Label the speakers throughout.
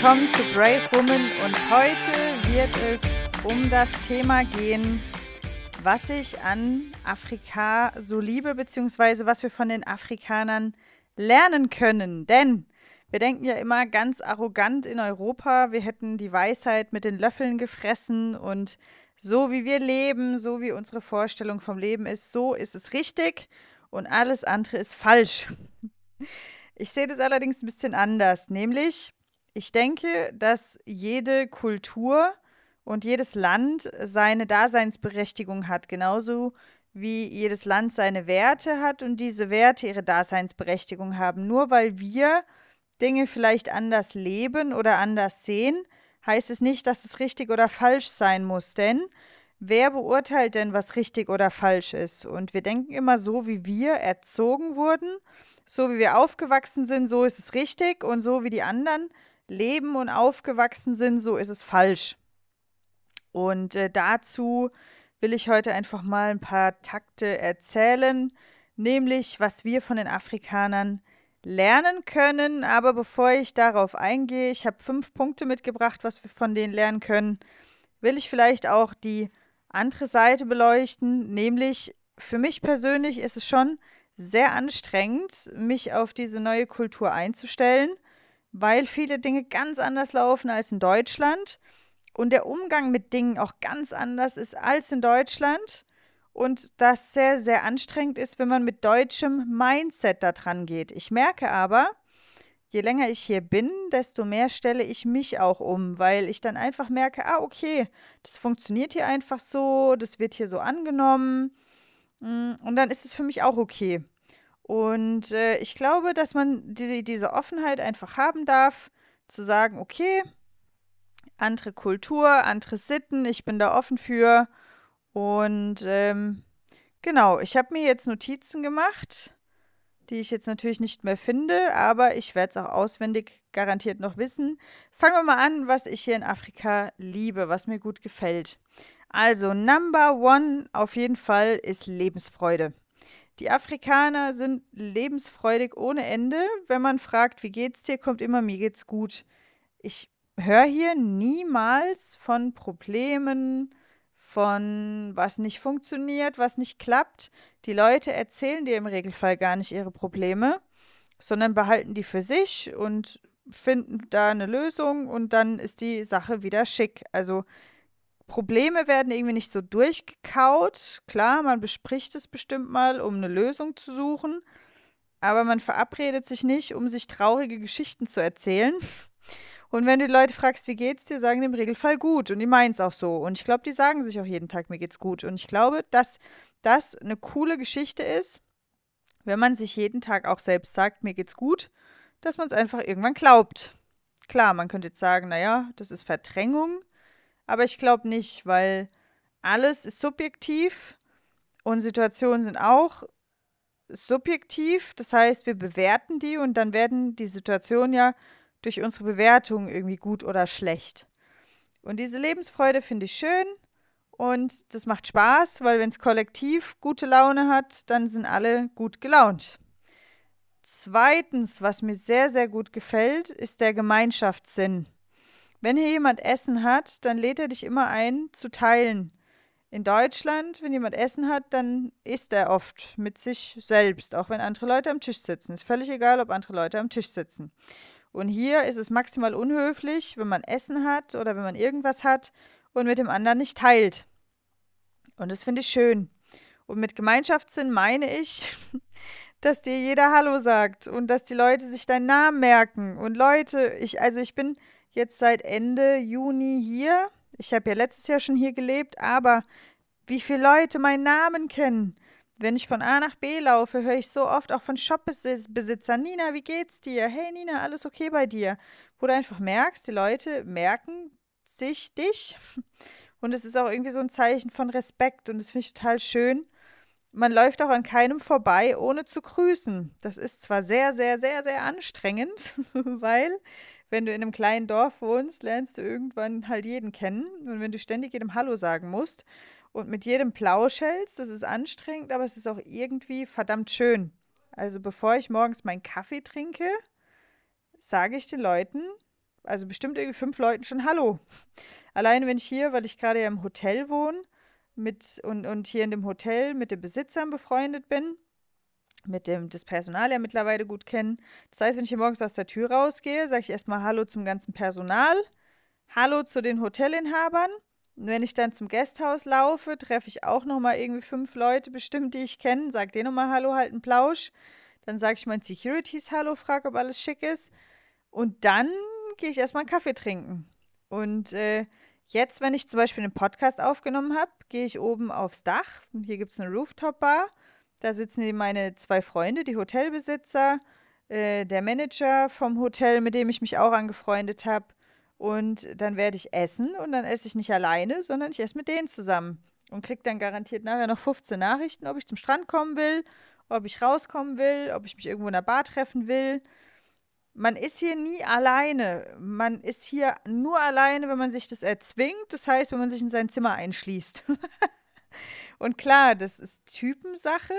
Speaker 1: willkommen zu Brave Woman und heute wird es um das Thema gehen, was ich an Afrika so liebe, beziehungsweise was wir von den Afrikanern lernen können. Denn wir denken ja immer ganz arrogant in Europa, wir hätten die Weisheit mit den Löffeln gefressen und so wie wir leben, so wie unsere Vorstellung vom Leben ist, so ist es richtig und alles andere ist falsch. Ich sehe das allerdings ein bisschen anders, nämlich ich denke, dass jede Kultur und jedes Land seine Daseinsberechtigung hat, genauso wie jedes Land seine Werte hat und diese Werte ihre Daseinsberechtigung haben. Nur weil wir Dinge vielleicht anders leben oder anders sehen, heißt es nicht, dass es richtig oder falsch sein muss. Denn wer beurteilt denn, was richtig oder falsch ist? Und wir denken immer so, wie wir erzogen wurden, so wie wir aufgewachsen sind, so ist es richtig und so wie die anderen leben und aufgewachsen sind, so ist es falsch. Und äh, dazu will ich heute einfach mal ein paar Takte erzählen, nämlich was wir von den Afrikanern lernen können. Aber bevor ich darauf eingehe, ich habe fünf Punkte mitgebracht, was wir von denen lernen können, will ich vielleicht auch die andere Seite beleuchten, nämlich für mich persönlich ist es schon sehr anstrengend, mich auf diese neue Kultur einzustellen, weil viele Dinge ganz anders laufen als in Deutschland und der Umgang mit Dingen auch ganz anders ist als in Deutschland und das sehr, sehr anstrengend ist, wenn man mit deutschem Mindset da dran geht. Ich merke aber, je länger ich hier bin, desto mehr stelle ich mich auch um, weil ich dann einfach merke, ah, okay, das funktioniert hier einfach so, das wird hier so angenommen mm, und dann ist es für mich auch okay. Und äh, ich glaube, dass man die, diese Offenheit einfach haben darf, zu sagen, okay, andere Kultur, andere Sitten, ich bin da offen für und ähm, genau, ich habe mir jetzt Notizen gemacht, die ich jetzt natürlich nicht mehr finde, aber ich werde es auch auswendig garantiert noch wissen. Fangen wir mal an, was ich hier in Afrika liebe, was mir gut gefällt. Also, Number One auf jeden Fall ist Lebensfreude. Die Afrikaner sind lebensfreudig ohne Ende. Wenn man fragt, wie geht's dir, kommt immer, mir geht's gut. Ich höre hier niemals von Problemen, von was nicht funktioniert, was nicht klappt. Die Leute erzählen dir im Regelfall gar nicht ihre Probleme, sondern behalten die für sich und finden da eine Lösung und dann ist die Sache wieder schick. Also Probleme werden irgendwie nicht so durchgekaut. Klar, man bespricht es bestimmt mal, um eine Lösung zu suchen, aber man verabredet sich nicht, um sich traurige Geschichten zu erzählen. Und wenn du die Leute fragst, wie geht's dir, sagen die im Regelfall gut. Und die meinen es auch so. Und ich glaube, die sagen sich auch jeden Tag, mir geht's gut. Und ich glaube, dass das eine coole Geschichte ist, wenn man sich jeden Tag auch selbst sagt, mir geht's gut, dass man es einfach irgendwann glaubt. Klar, man könnte jetzt sagen, naja, das ist Verdrängung. Aber ich glaube nicht, weil alles ist subjektiv und Situationen sind auch subjektiv. Das heißt, wir bewerten die und dann werden die Situationen ja durch unsere Bewertung irgendwie gut oder schlecht. Und diese Lebensfreude finde ich schön und das macht Spaß, weil wenn es kollektiv gute Laune hat, dann sind alle gut gelaunt. Zweitens, was mir sehr, sehr gut gefällt, ist der Gemeinschaftssinn. Wenn hier jemand Essen hat, dann lädt er dich immer ein, zu teilen. In Deutschland, wenn jemand Essen hat, dann isst er oft mit sich selbst, auch wenn andere Leute am Tisch sitzen. Ist völlig egal, ob andere Leute am Tisch sitzen. Und hier ist es maximal unhöflich, wenn man Essen hat oder wenn man irgendwas hat und mit dem anderen nicht teilt. Und das finde ich schön. Und mit Gemeinschaftssinn meine ich, dass dir jeder Hallo sagt und dass die Leute sich deinen Namen merken. Und Leute, ich, also ich bin jetzt seit Ende Juni hier. Ich habe ja letztes Jahr schon hier gelebt, aber wie viele Leute meinen Namen kennen. Wenn ich von A nach B laufe, höre ich so oft auch von Shopbesitzern, Nina, wie geht's dir? Hey Nina, alles okay bei dir? Wo du einfach merkst, die Leute merken sich dich. Und es ist auch irgendwie so ein Zeichen von Respekt und das finde ich total schön. Man läuft auch an keinem vorbei, ohne zu grüßen. Das ist zwar sehr, sehr, sehr, sehr anstrengend, weil wenn du in einem kleinen Dorf wohnst, lernst du irgendwann halt jeden kennen. Und wenn du ständig jedem Hallo sagen musst, und mit jedem Plauschelz, das ist anstrengend, aber es ist auch irgendwie verdammt schön. Also bevor ich morgens meinen Kaffee trinke, sage ich den Leuten also bestimmt irgendwie fünf Leuten schon Hallo. Alleine wenn ich hier, weil ich gerade ja im Hotel wohne mit, und, und hier in dem Hotel mit den Besitzern befreundet bin, mit dem das Personal ja mittlerweile gut kennen. Das heißt, wenn ich hier morgens aus der Tür rausgehe, sage ich erstmal Hallo zum ganzen Personal, Hallo zu den Hotelinhabern. Und wenn ich dann zum Gasthaus laufe, treffe ich auch nochmal irgendwie fünf Leute bestimmt, die ich kenne, sage denen nochmal Hallo, halt einen Plausch. Dann sage ich meinen Securities Hallo, frage, ob alles schick ist. Und dann gehe ich erstmal einen Kaffee trinken. Und äh, jetzt, wenn ich zum Beispiel einen Podcast aufgenommen habe, gehe ich oben aufs Dach. Hier gibt es eine Rooftop-Bar. Da sitzen meine zwei Freunde, die Hotelbesitzer, äh, der Manager vom Hotel, mit dem ich mich auch angefreundet habe. Und dann werde ich essen und dann esse ich nicht alleine, sondern ich esse mit denen zusammen. Und kriege dann garantiert nachher noch 15 Nachrichten, ob ich zum Strand kommen will, ob ich rauskommen will, ob ich mich irgendwo in der Bar treffen will. Man ist hier nie alleine. Man ist hier nur alleine, wenn man sich das erzwingt. Das heißt, wenn man sich in sein Zimmer einschließt. Und klar, das ist Typensache,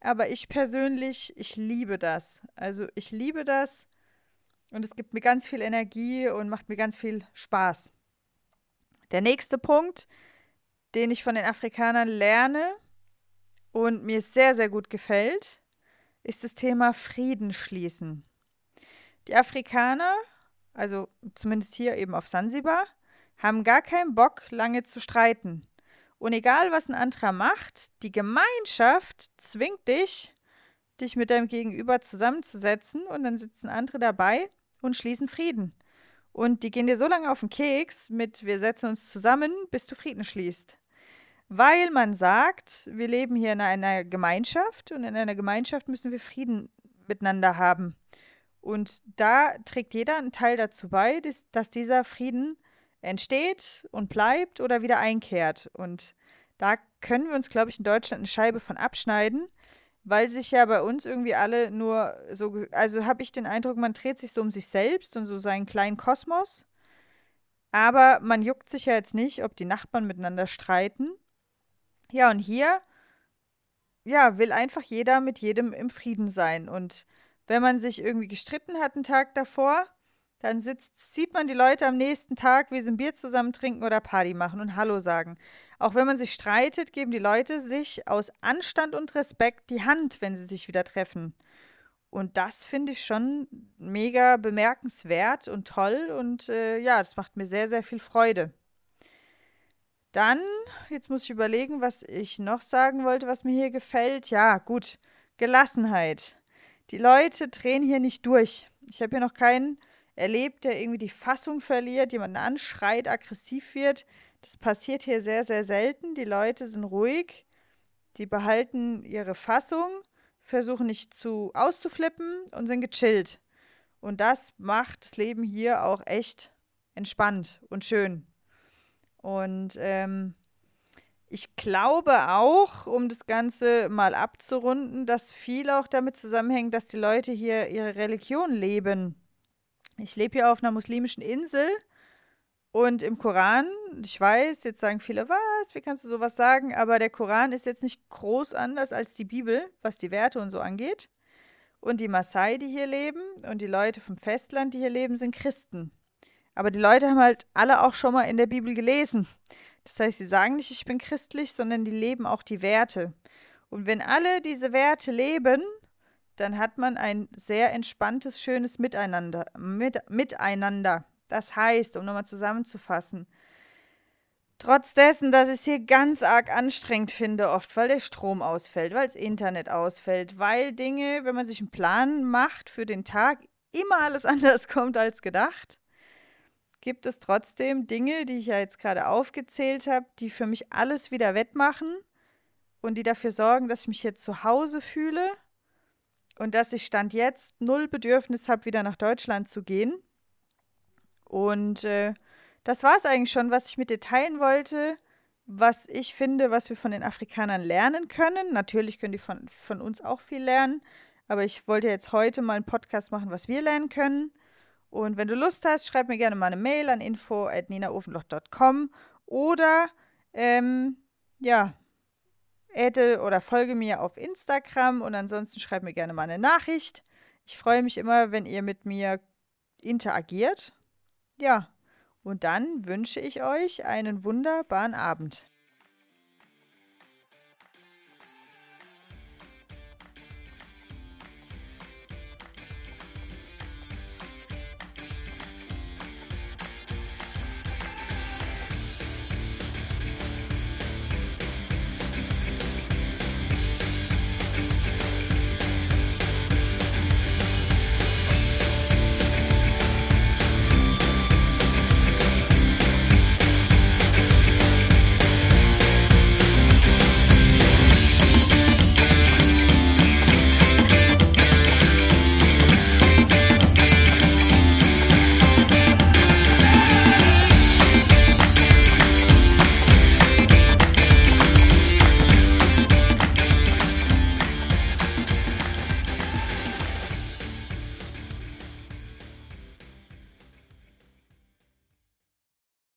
Speaker 1: aber ich persönlich, ich liebe das. Also ich liebe das und es gibt mir ganz viel Energie und macht mir ganz viel Spaß. Der nächste Punkt, den ich von den Afrikanern lerne und mir sehr, sehr gut gefällt, ist das Thema Frieden schließen. Die Afrikaner, also zumindest hier eben auf Sansibar, haben gar keinen Bock, lange zu streiten. Und egal, was ein anderer macht, die Gemeinschaft zwingt dich, dich mit deinem Gegenüber zusammenzusetzen und dann sitzen andere dabei und schließen Frieden. Und die gehen dir so lange auf den Keks mit, wir setzen uns zusammen, bis du Frieden schließt. Weil man sagt, wir leben hier in einer Gemeinschaft und in einer Gemeinschaft müssen wir Frieden miteinander haben. Und da trägt jeder einen Teil dazu bei, dass, dass dieser Frieden entsteht und bleibt oder wieder einkehrt. Und da können wir uns, glaube ich, in Deutschland eine Scheibe von abschneiden, weil sich ja bei uns irgendwie alle nur so, also habe ich den Eindruck, man dreht sich so um sich selbst und so seinen kleinen Kosmos. Aber man juckt sich ja jetzt nicht, ob die Nachbarn miteinander streiten. Ja, und hier, ja, will einfach jeder mit jedem im Frieden sein. Und wenn man sich irgendwie gestritten hat einen Tag davor, dann sitzt, sieht man die Leute am nächsten Tag, wie sie ein Bier zusammen trinken oder Party machen und Hallo sagen. Auch wenn man sich streitet, geben die Leute sich aus Anstand und Respekt die Hand, wenn sie sich wieder treffen. Und das finde ich schon mega bemerkenswert und toll und äh, ja, das macht mir sehr, sehr viel Freude. Dann, jetzt muss ich überlegen, was ich noch sagen wollte, was mir hier gefällt. Ja, gut, Gelassenheit. Die Leute drehen hier nicht durch. Ich habe hier noch keinen erlebt, der irgendwie die Fassung verliert, jemanden anschreit, aggressiv wird. Das passiert hier sehr, sehr selten. Die Leute sind ruhig, die behalten ihre Fassung, versuchen nicht zu auszuflippen und sind gechillt. Und das macht das Leben hier auch echt entspannt und schön. Und ähm, ich glaube auch, um das Ganze mal abzurunden, dass viel auch damit zusammenhängt, dass die Leute hier ihre Religion leben. Ich lebe hier auf einer muslimischen Insel und im Koran, ich weiß, jetzt sagen viele, was, wie kannst du sowas sagen? Aber der Koran ist jetzt nicht groß anders als die Bibel, was die Werte und so angeht. Und die Maasai, die hier leben, und die Leute vom Festland, die hier leben, sind Christen. Aber die Leute haben halt alle auch schon mal in der Bibel gelesen. Das heißt, sie sagen nicht, ich bin christlich, sondern die leben auch die Werte. Und wenn alle diese Werte leben, dann hat man ein sehr entspanntes, schönes Miteinander. Mit, miteinander. Das heißt, um nochmal zusammenzufassen, trotz dessen, dass ich es hier ganz arg anstrengend finde, oft, weil der Strom ausfällt, weil das Internet ausfällt, weil Dinge, wenn man sich einen Plan macht für den Tag, immer alles anders kommt als gedacht, gibt es trotzdem Dinge, die ich ja jetzt gerade aufgezählt habe, die für mich alles wieder wettmachen und die dafür sorgen, dass ich mich hier zu Hause fühle und dass ich Stand jetzt null Bedürfnis habe, wieder nach Deutschland zu gehen. Und äh, das war es eigentlich schon, was ich mit dir teilen wollte, was ich finde, was wir von den Afrikanern lernen können. Natürlich können die von, von uns auch viel lernen, aber ich wollte jetzt heute mal einen Podcast machen, was wir lernen können. Und wenn du Lust hast, schreib mir gerne mal eine Mail an info.ninaofenloch.com oder ähm, ja, adde oder folge mir auf Instagram und ansonsten schreib mir gerne mal eine Nachricht. Ich freue mich immer, wenn ihr mit mir interagiert. Ja, und dann wünsche ich euch einen wunderbaren Abend.